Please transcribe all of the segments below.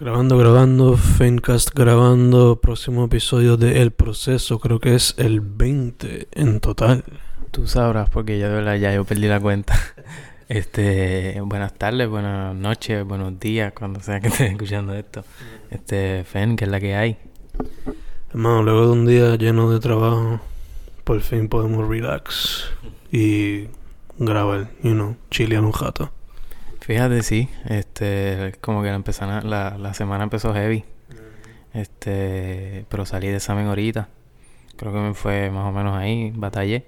Grabando, grabando, Fencast grabando, próximo episodio de El Proceso, creo que es el 20 en total. Tú sabrás porque ya de verdad ya yo perdí la cuenta. Este, buenas tardes, buenas noches, buenos días, cuando sea que estés escuchando esto. Este, Fen, que es la que hay. Hermano, luego de un día lleno de trabajo, por fin podemos relax y grabar, you know, chilear un jato. Fíjate, sí, este, como que la, empezana- la, la semana empezó heavy. Este, pero salí de examen ahorita. Creo que me fue más o menos ahí, batallé.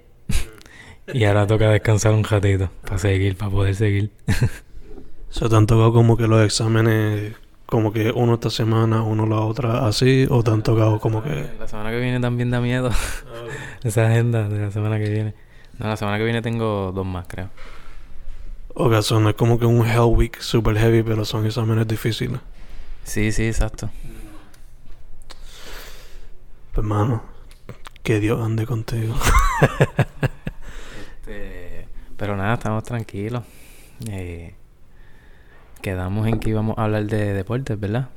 y ahora toca descansar un ratito para seguir, para poder seguir. ¿Se te han tocado como que los exámenes, como que uno esta semana, uno la otra, así? ¿O te han tocado como que...? La semana que viene también da miedo. Esa agenda de la semana que viene. No, la semana que viene tengo dos más, creo. O que son es como que un Hell Week super heavy, pero son exámenes difíciles. Sí, sí, exacto. Pues, hermano, que Dios ande contigo. Este, pero nada, estamos tranquilos. Eh, quedamos en que íbamos a hablar de deportes, ¿verdad?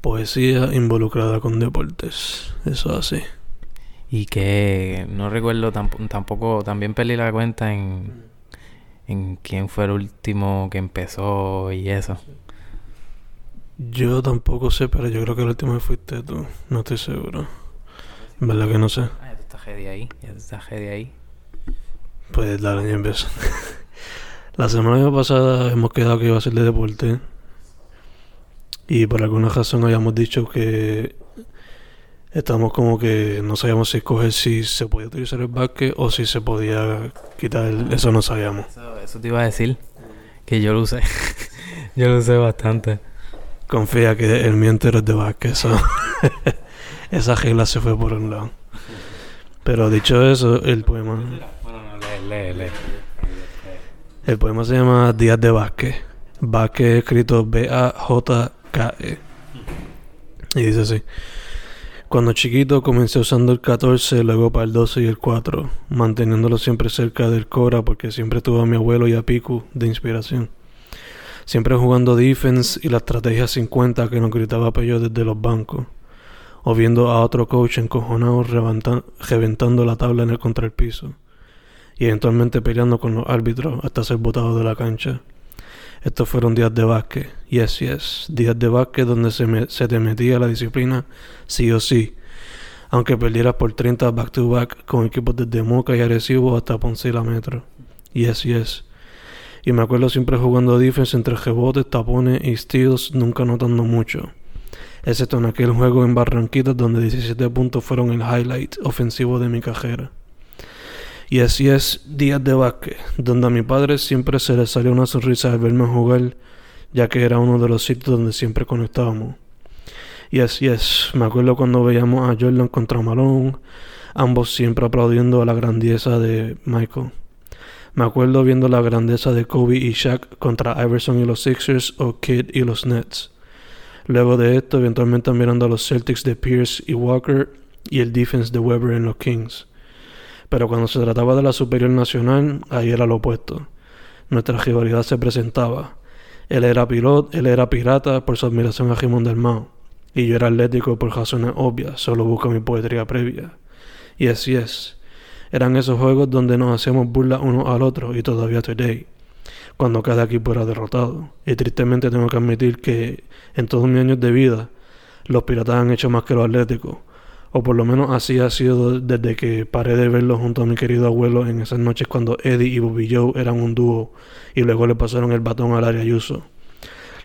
Poesía involucrada con deportes. Eso así. Y que no recuerdo tamp- tampoco, también perdí la cuenta en, en quién fue el último que empezó y eso. Yo tampoco sé, pero yo creo que el último que fuiste tú. No estoy seguro. En verdad que no sé. Ah, ya estás ready ahí, ya estás ahí. Pues dale, ya empiezo. La semana pasada hemos quedado que iba a ser de deporte. Y por alguna razón habíamos dicho que estamos como que no sabíamos si escoger si se podía utilizar el básquet o si se podía quitar el- Eso no sabíamos. Eso, eso te iba a decir, que yo lo usé. yo lo usé bastante. Confía que el mío entero es de básquet. so. Esa regla se fue por un lado. Pero dicho eso, el poema... Bueno, no, lee, lee, lee. El poema se llama Días de Vázquez. Vázquez escrito B-A-J-K-E. E. Y dice así. Cuando chiquito comencé usando el 14, luego para el 12 y el 4, manteniéndolo siempre cerca del Cora porque siempre tuve a mi abuelo y a Piku de inspiración. Siempre jugando defense y la estrategia 50 que nos gritaba Pello desde los bancos. O viendo a otro coach encojonado reventa- reventando la tabla en el contra el piso y eventualmente peleando con los árbitros hasta ser botado de la cancha. Estos fueron días de básquet, yes, yes, días de básquet donde se, te metía la disciplina sí o sí, aunque perdieras por 30 back to back con equipos desde Moca y Arecibo hasta Ponce y la Metro. Yes, yes. Y me acuerdo siempre jugando defense entre rebotes, tapones y steals, nunca notando mucho. Excepto en aquel juego en Barranquitas donde 17 puntos fueron el highlight ofensivo de mi carrera. Y así es días de básquet, donde a mi padre siempre se le salió una sonrisa al verme jugar, ya que era uno de los sitios donde siempre conectábamos. Y así es, me acuerdo cuando veíamos a Jordan contra Malone, ambos siempre aplaudiendo la grandeza de Michael. Me acuerdo viendo la grandeza de Kobe y Shaq contra Iverson y los Sixers o Kidd y los Nets. Luego de esto, eventualmente mirando a los Celtics de Pierce y Walker y el defense de Weber en los Kings. Pero cuando se trataba de la Superior Nacional, ahí era lo opuesto. Nuestra rivalidad se presentaba. Él era piloto, él era pirata por su admiración a Jimón del Mao. Y yo era atlético por razones obvias, solo busco mi poetría previa. Y así es. Eran esos juegos donde nos hacíamos burla uno al otro y todavía today. Cuando cada equipo era derrotado. Y tristemente tengo que admitir que en todos mis años de vida, los piratas han hecho más que los atléticos. O por lo menos así ha sido desde que paré de verlo junto a mi querido abuelo en esas noches cuando Eddie y Bobby Joe eran un dúo y luego le pasaron el batón al área Ayuso.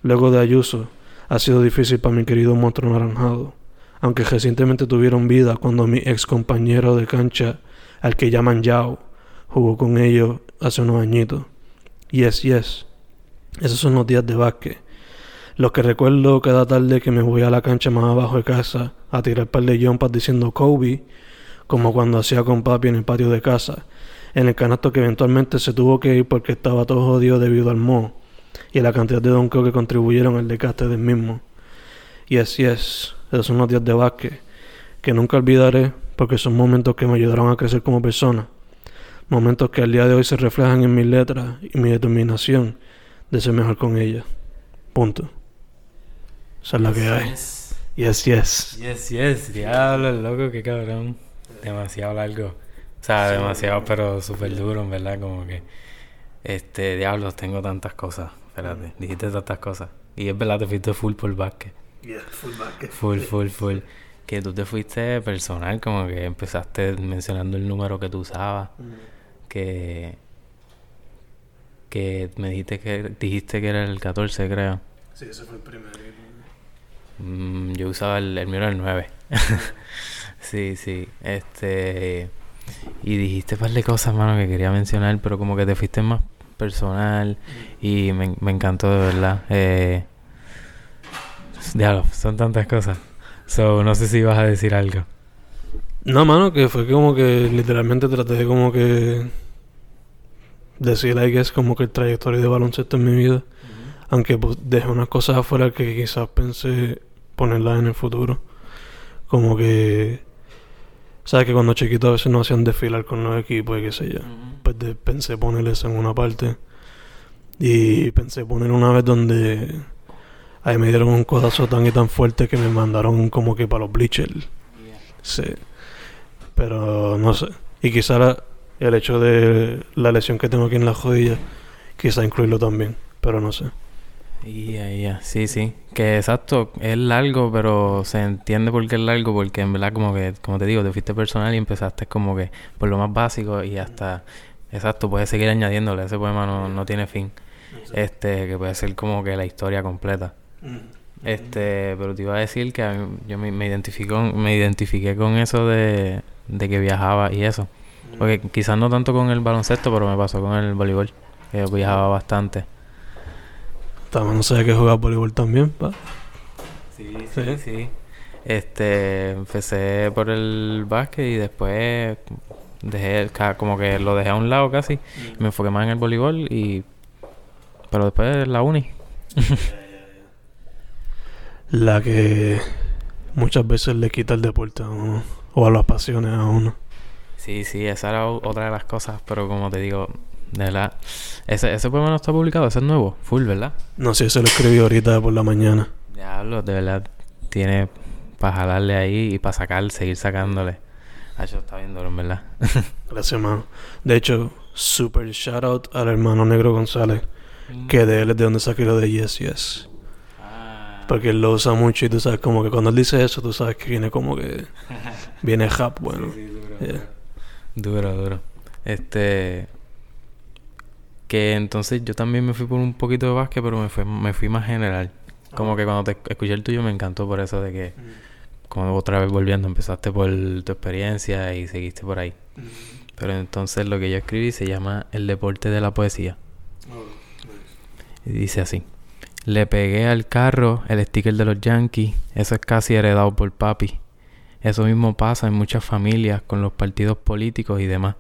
Luego de Ayuso, ha sido difícil para mi querido monstruo naranjado, aunque recientemente tuvieron vida cuando mi ex compañero de cancha, al que llaman Yao, jugó con ellos hace unos añitos. Yes, yes. Esos son los días de básquet. Los que recuerdo cada tarde que me voy a la cancha más abajo de casa a tirar par de jumpas diciendo Kobe, como cuando hacía con papi en el patio de casa, en el canasto que eventualmente se tuvo que ir porque estaba todo jodido debido al moho y la cantidad de donkeo que contribuyeron al desgaste del mismo. Y así es, esos son los días de básquet, que nunca olvidaré porque son momentos que me ayudaron a crecer como persona, momentos que al día de hoy se reflejan en mis letras y mi determinación de ser mejor con ellas. Punto. Esa es la que hay. Yes. Yes, yes. Yes, yes. Diablo, loco, qué cabrón. Demasiado largo. O sea, demasiado, pero súper duro, en verdad. Como que. Este, diablos, tengo tantas cosas. Espérate, dijiste tantas cosas. Y es verdad, te fuiste full por básquet. Yeah, full back. Full, full, full. Que tú te fuiste personal, como que empezaste mencionando el número que tú usabas. Que. Que me dijiste que dijiste que era el 14, creo. Sí, ese fue el primero. Mm, yo usaba el, el mío era el 9. sí, sí. Este. Y dijiste un par de cosas, mano, que quería mencionar, pero como que te fuiste más personal. Y me, me encantó de verdad. Eh, diablo, son tantas cosas. So, no sé si ibas a decir algo. No, mano, que fue como que literalmente traté de como que decir, I guess, como que el trayectoria de baloncesto en mi vida. Aunque pues, dejé unas cosas afuera que quizás pensé ponerlas en el futuro. Como que... ¿Sabes que cuando chiquito a veces no hacían desfilar con los equipos y qué sé yo? Pues de- pensé poner eso en una parte. Y pensé poner una vez donde... Ahí me dieron un codazo tan y tan fuerte que me mandaron como que para los bleachers. Sí. Pero no sé. Y quizá la- el hecho de la lesión que tengo aquí en la rodilla, quizá incluirlo también. Pero no sé. Ya, ya, sí, sí. Que exacto, es largo, pero se entiende por qué es largo, porque en verdad como que, como te digo, te fuiste personal y empezaste como que por lo más básico y hasta, exacto, puedes seguir añadiéndole, ese poema no, no tiene fin. Este, que puede ser como que la historia completa. Este, pero te iba a decir que a mí- yo me, me identifico, me identifiqué con eso de, de que viajaba y eso. Porque quizás no tanto con el baloncesto, pero me pasó con el voleibol, que yo viajaba bastante. También no sé que jugar voleibol también, pa. Sí, Sí. sí, sí. Este, empecé por el básquet y después dejé, el como que lo dejé a un lado casi. Y me enfoqué más en el voleibol y... Pero después la uni. La que muchas veces le quita el deporte a uno. O a las pasiones a uno. Sí, sí, esa era otra de las cosas, pero como te digo, de verdad, ese, ese poema no está publicado, ese es nuevo, full, ¿verdad? No sé, se lo escribí ahorita por la mañana. Diablo, de verdad, tiene para jalarle ahí y para sacar, seguir sacándole. Ah, eso está bien duro, en verdad. Gracias, mano. De hecho, super shout out al hermano Negro González. Que de él es de donde saqué lo de Yes Yes. Ah. Porque él lo usa mucho y tú sabes como que cuando él dice eso, tú sabes que viene como que... Viene rap, bueno. Sí, sí, duro, Yeah. duro. Duro, duro. Este. Que entonces yo también me fui por un poquito de básquet, pero me fui, me fui más general. Como que cuando te escuché el tuyo me encantó por eso de que, como otra vez volviendo, empezaste por tu experiencia y seguiste por ahí. Pero entonces lo que yo escribí se llama El deporte de la poesía. Y dice así. Le pegué al carro el sticker de los Yankees. Eso es casi heredado por papi. Eso mismo pasa en muchas familias con los partidos políticos y demás.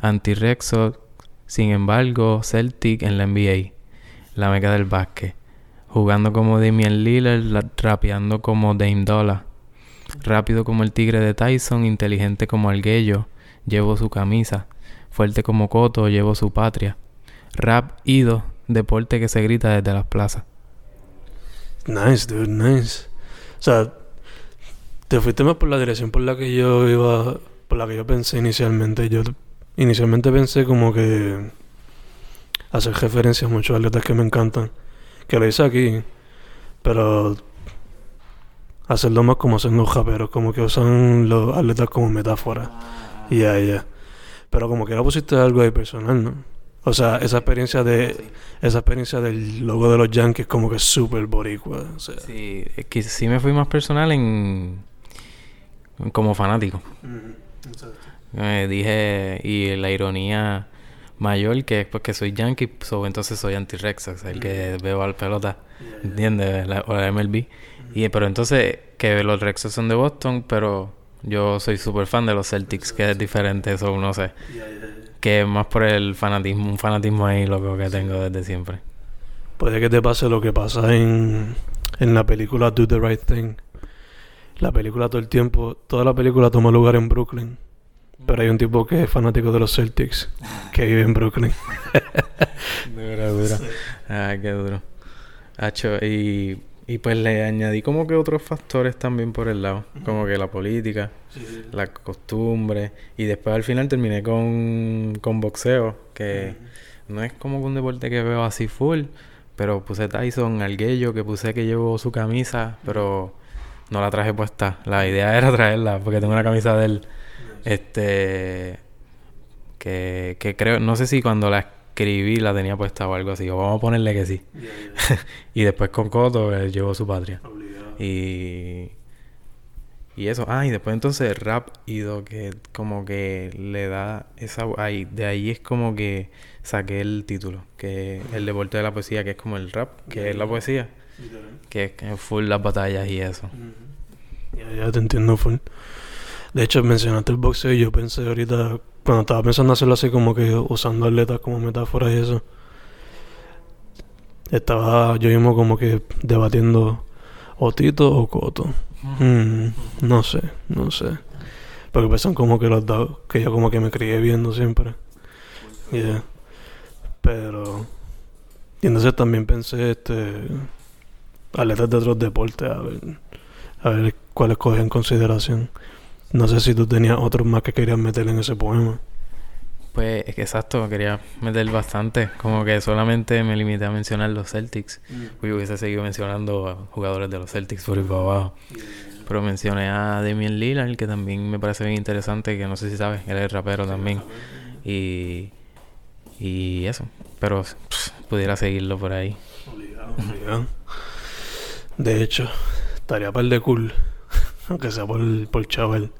Anti-Rexo, sin embargo, Celtic en la NBA. La meca del básquet. Jugando como Damian Lillard, la- rapeando como Dame Dollar. Rápido como el tigre de Tyson, inteligente como Alguello, llevo su camisa. Fuerte como Coto, llevo su patria. Rap ido, deporte que se grita desde las plazas. Nice, dude, nice. O sea, te fuiste más por la dirección por la que yo iba, por la que yo pensé inicialmente. Yo inicialmente pensé como que hacer referencia a muchos atletas que me encantan, que lo hice aquí, pero hacerlo más como hacen los raperos, como que usan los atletas como metáfora. Ya, ya. Pero como que ahora pusiste algo ahí personal, ¿no? O sea, esa experiencia de esa experiencia del logo de los Yankees como que es súper boricua. O sea. Sí, es que sí me fui más personal en como fanático. Eh, dije, y la ironía mayor que es porque soy yankee, so, entonces soy anti-Rex, o sea, el que veo al pelota, ¿entiendes? La- o la MLB. Y, pero entonces, que los Rexos son de Boston, pero yo soy súper fan de los Celtics, que es diferente, eso no sé. Que es más por el fanatismo, un fanatismo ahí loco que tengo desde siempre. Puede que te pase lo que pasa en, en la película Do the Right Thing. La película todo el tiempo, toda la película toma lugar en Brooklyn. Pero hay un tipo que es fanático de los Celtics, que vive en Brooklyn. Duro, duro. Ay, qué duro. Hacho, y Y pues le añadí como que otros factores también por el lado, como que la política, la costumbre, y después al final terminé con, con boxeo, que no es como un deporte que veo así full, pero puse Tyson, Alguello, que puse que llevo su camisa, pero no la traje puesta. La idea era traerla, porque tengo una camisa de él, este, que, que creo, no sé si cuando la escribí la tenía puesta o algo así. O vamos a ponerle que sí. y después con Coto él llevó su patria. Y... Y eso. Ah, y después entonces rap ido que como que le da esa... Ahí, de ahí es como que saqué el título. Que el deporte de la poesía, que es como el rap, que es la poesía. Que es full las batallas y eso. Ya, ya te entiendo full. De hecho, mencionaste el boxeo y yo pensé ahorita cuando estaba pensando hacerlo así como que usando atletas como metáfora y eso, estaba yo mismo como que debatiendo o Tito o Coto. Mm, no sé, no sé. Porque son como que los dos que yo como que me crié viendo siempre. Yeah. Pero... Y entonces también pensé, este... Atletas de otros deportes, a ver... A ver cuáles coge en consideración. No sé si tú tenías otros más que querías meter en ese poema. Pues exacto, quería meter bastante. Como que solamente me limité a mencionar los Celtics. Mm. hubiese seguido mencionando a jugadores de los Celtics por ahí para abajo. Pero mencioné a Damian Lillard, que también me parece bien interesante, que no sé si sabes, él es rapero también. Y, y eso. Pero pudiera seguirlo por ahí. De hecho, estaría par de cool, aunque sea por, por chaval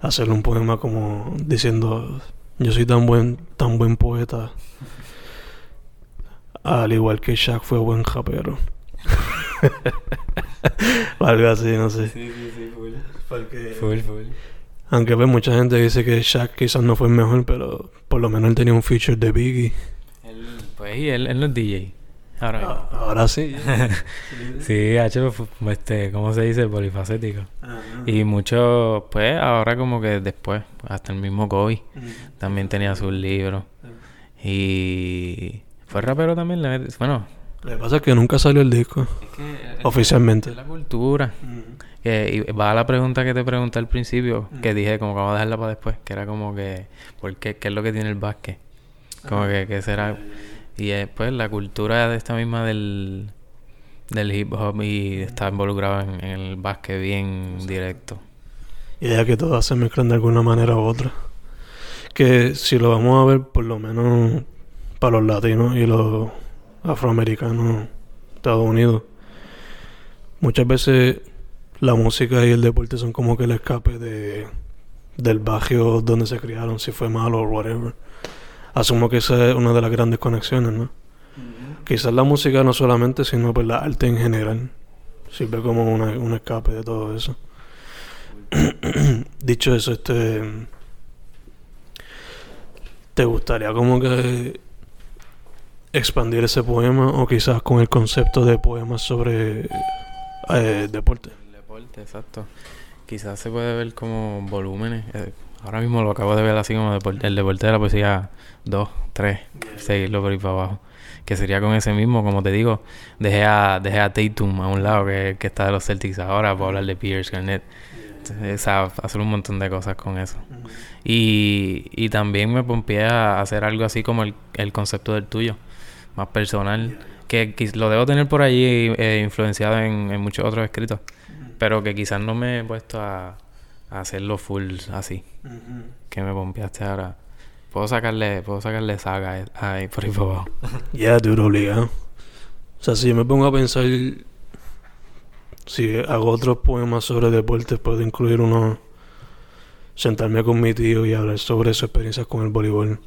hacer un poema como diciendo yo soy tan buen tan buen poeta al igual que Shaq fue buen rapero algo así no sé. Sí, sí, sí, full. full, aunque pues mucha gente dice que Shaq quizás no fue el mejor pero por lo menos él tenía un feature de Biggie. Él, pues él, él no es DJ Ahora, ah, ahora sí. sí, H, este, ¿cómo se dice? Polifacético. Y mucho, pues, ahora como que después, hasta el mismo Kobe también tenía sus libros. Y fue rapero también, bueno. Lo que pasa es que nunca salió el disco. oficialmente. la cultura. y va a la pregunta que te pregunté al principio, que dije como que vamos a dejarla para después, que era como que, ¿por qué? ¿Qué es lo que tiene el básquet? Como que, que será... Y después la cultura de esta misma del, del hip hop y está involucrado en, el básquet bien directo. Y ya que todas se mezclan de alguna manera u otra. Que si lo vamos a ver, por lo menos para los latinos y los afroamericanos de Estados Unidos, muchas veces la música y el deporte son como que el escape de, del barrio donde se criaron, si fue malo o whatever asumo que esa es una de las grandes conexiones, ¿no? Quizás la música no solamente, sino pues la arte en general. Sirve como una, un escape de todo eso. Dicho eso, este... ¿Te gustaría como que expandir ese poema o quizás con el concepto de poemas sobre eh, deporte? Deporte, exacto. Quizás se puede ver como volúmenes. Eh, ahora mismo lo acabo de ver así como el deporte de la poesía dos, tres, seguirlo por ahí para abajo. Que sería con ese mismo, como te digo, dejé a, dejé a Tatum a un lado, que, que está de los Celtics ahora, para hablar de Pierce, Garnett. hacer un montón de cosas con eso. y, y también me pompié a hacer algo así como el, el concepto del tuyo, más personal. Que, lo debo tener por allí eh, influenciado en, en, muchos otros escritos, pero que quizás no me he puesto a hacerlo full así. Que me pompeaste ahora. Puedo sacarle, puedo sacarle saga ahí por ahí por abajo. Ya, duro obligado. O sea, si yo me pongo a pensar si hago otros poemas sobre deportes, puedo incluir uno sentarme con mi tío y hablar sobre sus experiencias con el voleibol,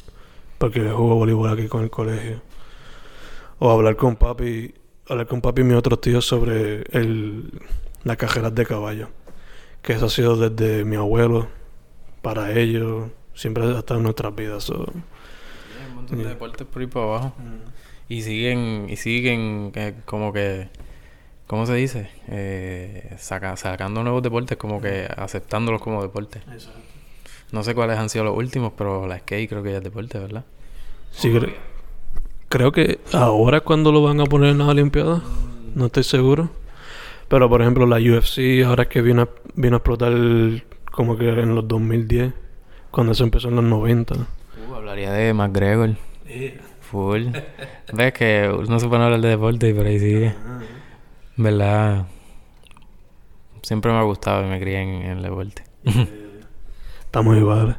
porque yo juego voleibol aquí con el colegio. O hablar con papi, hablar con papi y mis otros tíos sobre el, las cajeras de caballo, que eso ha sido desde mi abuelo para ellos siempre ha estado en nuestras vidas. Hay un montón de deportes por ahí para abajo. Y siguen, y siguen eh, como que, ¿cómo se dice? Eh, sacando nuevos deportes, como que aceptándolos como deportes. No sé cuáles han sido los últimos, pero la skate creo que ya es deporte, ¿verdad? Sí, creo, creo que ahora es cuando lo van a poner en las Olimpiadas. no estoy seguro. Pero por ejemplo, la UFC ahora es que vino a, vino a explotar como que en los 2010, cuando se empezó en los 90. Uh, hablaría de McGregor. Full. Ves que no se puede hablar de deporte, pero ahí sigue. ¿Verdad? Siempre me ha gustado y me crié en, en el deporte. Estamos iguales.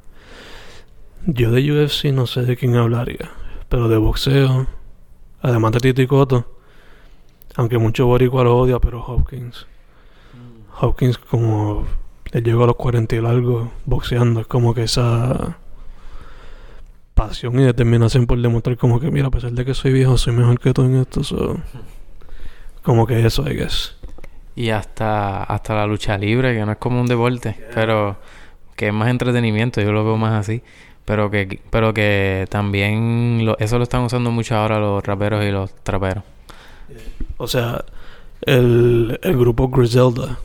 Yo de UFC no sé de quién hablaría, pero de boxeo, además de Tito y Cotto, aunque mucho boricua lo odia, pero Hopkins. Hopkins como él llegó a los 40 y algo boxeando, es como que esa pasión y determinación por demostrar como que mira, a pesar de que soy viejo, soy mejor que tú en esto, so, como que eso, I guess. Y hasta, hasta la lucha libre, que no es como un deporte, pero que es más entretenimiento, yo lo veo más así. Pero que, pero que también lo- eso lo están usando mucho ahora los raperos y los traperos. O sea, el, el grupo Griselda,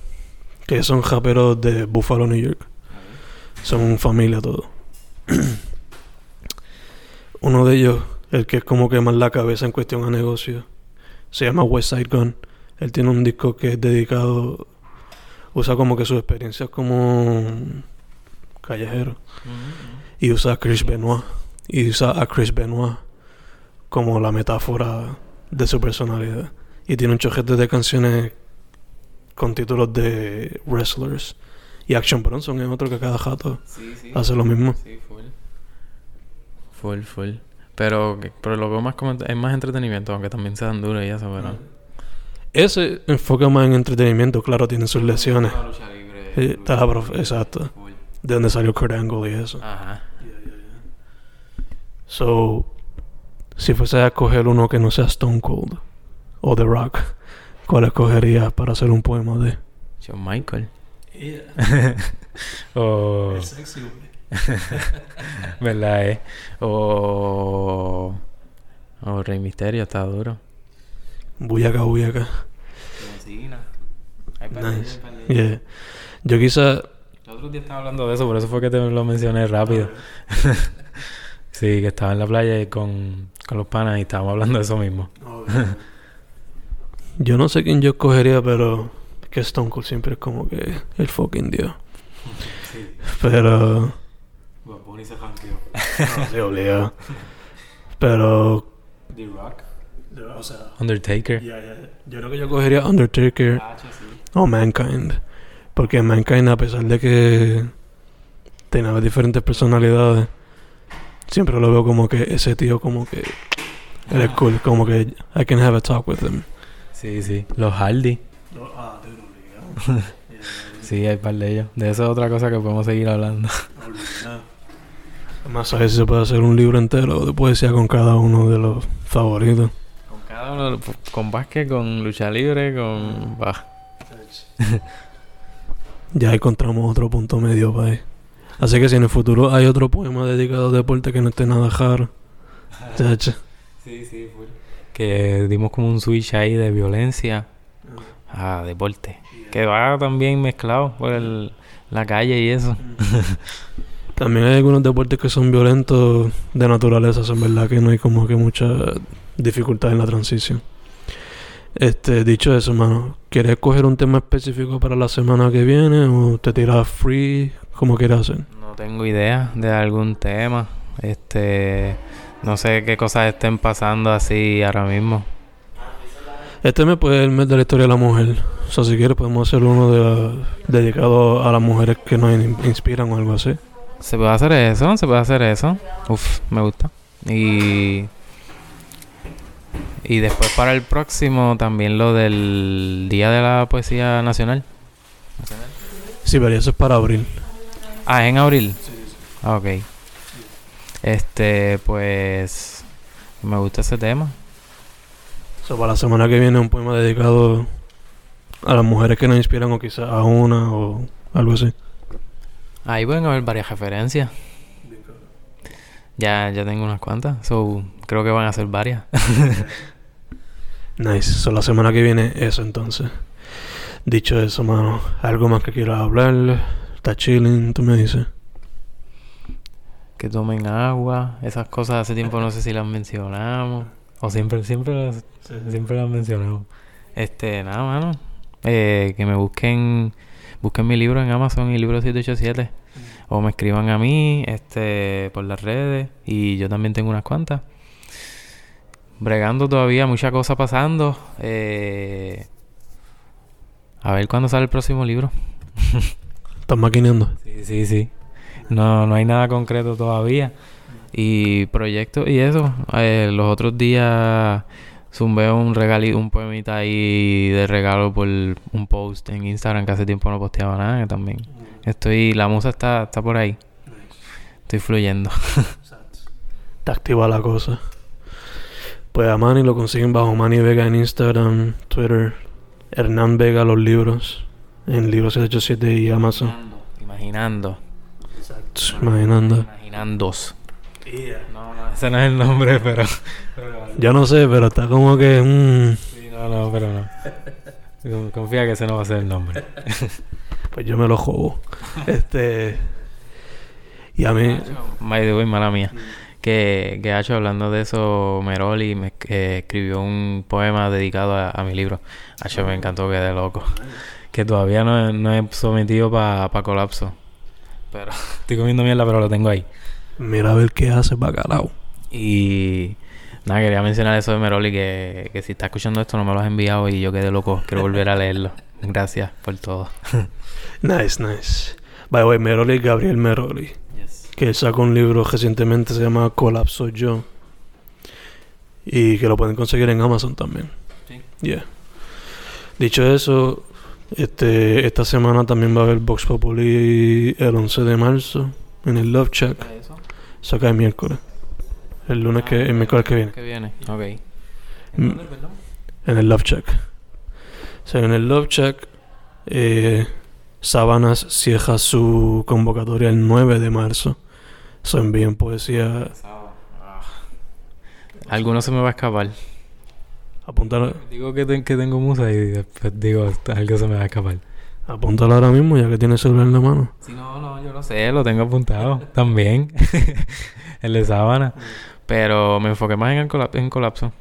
que son raperos de Buffalo, New York, son familia todos. Uno de ellos, el que es como que más la cabeza en cuestión a negocio, se llama West Side Gun. Él tiene un disco que es dedicado, usa como que sus experiencias como callejero. Y usa a Chris Benoit. Y usa a Chris Benoit como la metáfora de su personalidad. Y tiene un chojete de canciones con títulos de wrestlers. Y Action Bronson es otro que cada jato Sí, sí. hace lo mismo. Sí, full. Full, full. Pero, pero lo veo más como... Es más entretenimiento, aunque también se dan duros y eso, pero... Ese enfoca más en entretenimiento, claro, tiene sus lesiones. La lucha libre, Sí, lucha está la libre, exacto. full. De donde salió Kurt Angle y eso. Ajá. So, si fuese a escoger uno que no sea Stone Cold o The Rock, ¿cuál escogerías para hacer un poema de? Shawn Michael. o... ¿Verdad, eh? O... O Rey Misterio, está duro. De ellos, Nice. Yeah. Yo quizá... El otro día estaba hablando de eso, por eso fue que te lo mencioné rápido. sí, que estaba en la playa con, con los panas y estábamos hablando de eso mismo. Yo no sé quién yo escogería, pero es que Stone Cold siempre es como que el fucking dios. Sí. Pero... Bunny se no, se obligado. Pero... The Rock. O sea... Undertaker. Yo creo que yo cogería Undertaker Ah, sí. o Mankind. Porque Mankind, a pesar de que tenía diferentes personalidades, siempre lo veo como que ese tío como que... Él es cool, como que I can have a talk with him. Sí, sí. Los Hardy. Sí, hay par de ellos. De eso es otra cosa que podemos seguir hablando. Además, a si se puede hacer un libro entero de poesía con cada uno de los favoritos. Con cada uno, con básquet, con lucha libre, con... Bah. Ya encontramos otro punto medio para ahí. Así que si en el futuro hay otro poema dedicado a deporte que no esté nada raro. Sí, sí. Que dimos como un switch ahí de violencia a deporte. Que va también mezclado por el, la calle y eso. También hay algunos deportes que son violentos de naturaleza, en verdad que no hay como que mucha dificultad en la transición. Este, dicho eso, hermano, ¿quieres coger un tema específico para la semana que viene o te tiras free? ¿Cómo quieres hacer? No tengo idea de algún tema. Este, no sé qué cosas estén pasando así ahora mismo. Este mes pues es el mes de la historia de la mujer. O sea, si quieres podemos hacer uno de, dedicado a las mujeres que nos in- inspiran o algo así. ¿Se puede hacer eso? ¿Se puede hacer eso? Uf, me gusta. Y... Y después para el próximo también lo del Día de la Poesía Nacional. Sí, pero eso es para abril. Ah, ¿es en abril. Ah, ok. Este, pues... Me gusta ese tema. O sea, para la semana que viene un poema dedicado a las mujeres que nos inspiran o quizás a una o algo así. Ahí pueden haber varias referencias. Ya, ya tengo unas cuantas. So, creo que van a ser varias. Nice. So, la semana que viene eso entonces. Dicho eso, mano, algo más que quieras hablar. Está chilling, tú me dices. Que tomen agua. Esas cosas hace tiempo no sé si las mencionamos. O siempre, siempre las, siempre las mencionamos. Este, nada, mano. Eh, que me busquen, busquen mi libro en Amazon y libro 787. O me escriban a mí, este, por las redes. Y yo también tengo unas cuantas. Bregando todavía, mucha cosa pasando. Eh, a ver cuándo sale el próximo libro. ¿Estás maquineando? Sí, sí, sí. No, no hay nada concreto todavía. Y proyectos y eso. Eh, los otros días zumbé un regalito, un poemita ahí de regalo por un post en Instagram que hace tiempo no posteaba nada también. Estoy, la musa está, está por ahí. Estoy fluyendo. Está activa la cosa. Pues a Manny lo consiguen bajo Manny Vega en Instagram, Twitter. Hernán Vega los libros. En Libros 787 y Amazon. Imaginando. Imaginando. Imaginandos. No, no, ese no es el nombre, pero. Yo no sé, pero está como que. mm, Sí, no, no, pero no. Con- Confía que ese no va a ser el nombre. pues yo me lo juego. este. Y a mí. By the way, mala mía. Que, que Hacho, hablando de eso, Meroli me eh, escribió un poema dedicado a, a mi libro. Hacho, me encantó, quedé loco. Que todavía no, no he sometido para colapso. Pero estoy comiendo mierda, pero lo tengo ahí. Mira a ver qué hace bacalao. Y nada, quería mencionar eso de Meroli, que, que si está escuchando esto no me lo has enviado y yo quedé loco. Quiero volver a leerlo. Gracias por todo. Nice, nice. By the way, Meroli Gabriel Meroli. Que sacó un libro recientemente, se llama Colapso Yo. Y que lo pueden conseguir en Amazon también. Sí. Yeah. Dicho eso, este, esta semana también va a haber Vox Populi el 11 de marzo en el Love Shack. Saca el miércoles. El lunes que, el miércoles que viene. Que viene, ok. Mm. En el Love Shack. O sea, en el Love Shack, eh, Sabanas cierra su convocatoria el 9 de marzo. Se envíen poesía. Alguno se me va a escapar. Apúntala, Digo que, que tengo musa y después digo algo se me va a escapar. apúntala ahora mismo ya que tienes el celular en la mano. Si no, no, yo lo sé, lo tengo apuntado también. el de sábana. Pero me enfoqué más en, el colap- en colapso.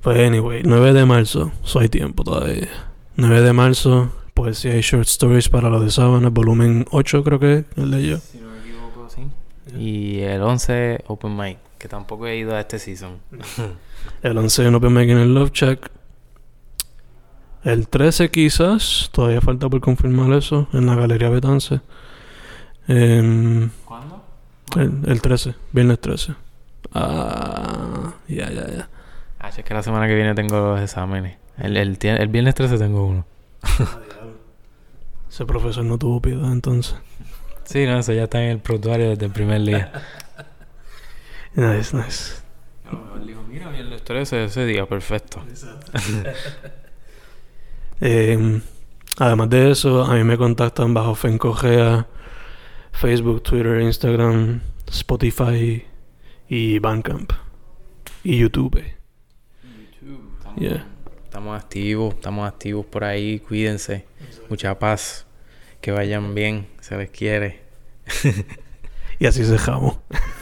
Pues anyway, 9 de marzo, so hay tiempo todavía. 9 de marzo, poesía y short stories para lo de Sábanas, volumen 8 creo que es el de yo. Si no me equivoco, sí. Y el 11, Open Mic, que tampoco he ido a este season. El 11 en Open Mic en el Love Shack. El 13 quizás, todavía falta por confirmar eso, en la Galería Betance. Em, ¿Cuándo? el, el 13, viernes 13. Ah, ya, ya, ya. Ah, es que la semana que viene tengo los exámenes. El, el, el viernes 13 tengo uno. Ese profesor no tuvo piedad entonces. Sí, no, eso ya está en el prontuario desde el primer día. Nice, nice. dijo, mira, viernes 13, ese día, perfecto. Em, además de eso, a mí me contactan bajo Fencogea, Facebook, Twitter, Instagram, Spotify y Bandcamp. Y YouTube. Estamos, Yeah. estamos activos, estamos activos por ahí, cuídense. Mucha paz. Que vayan bien, se les quiere. Y así dejamos.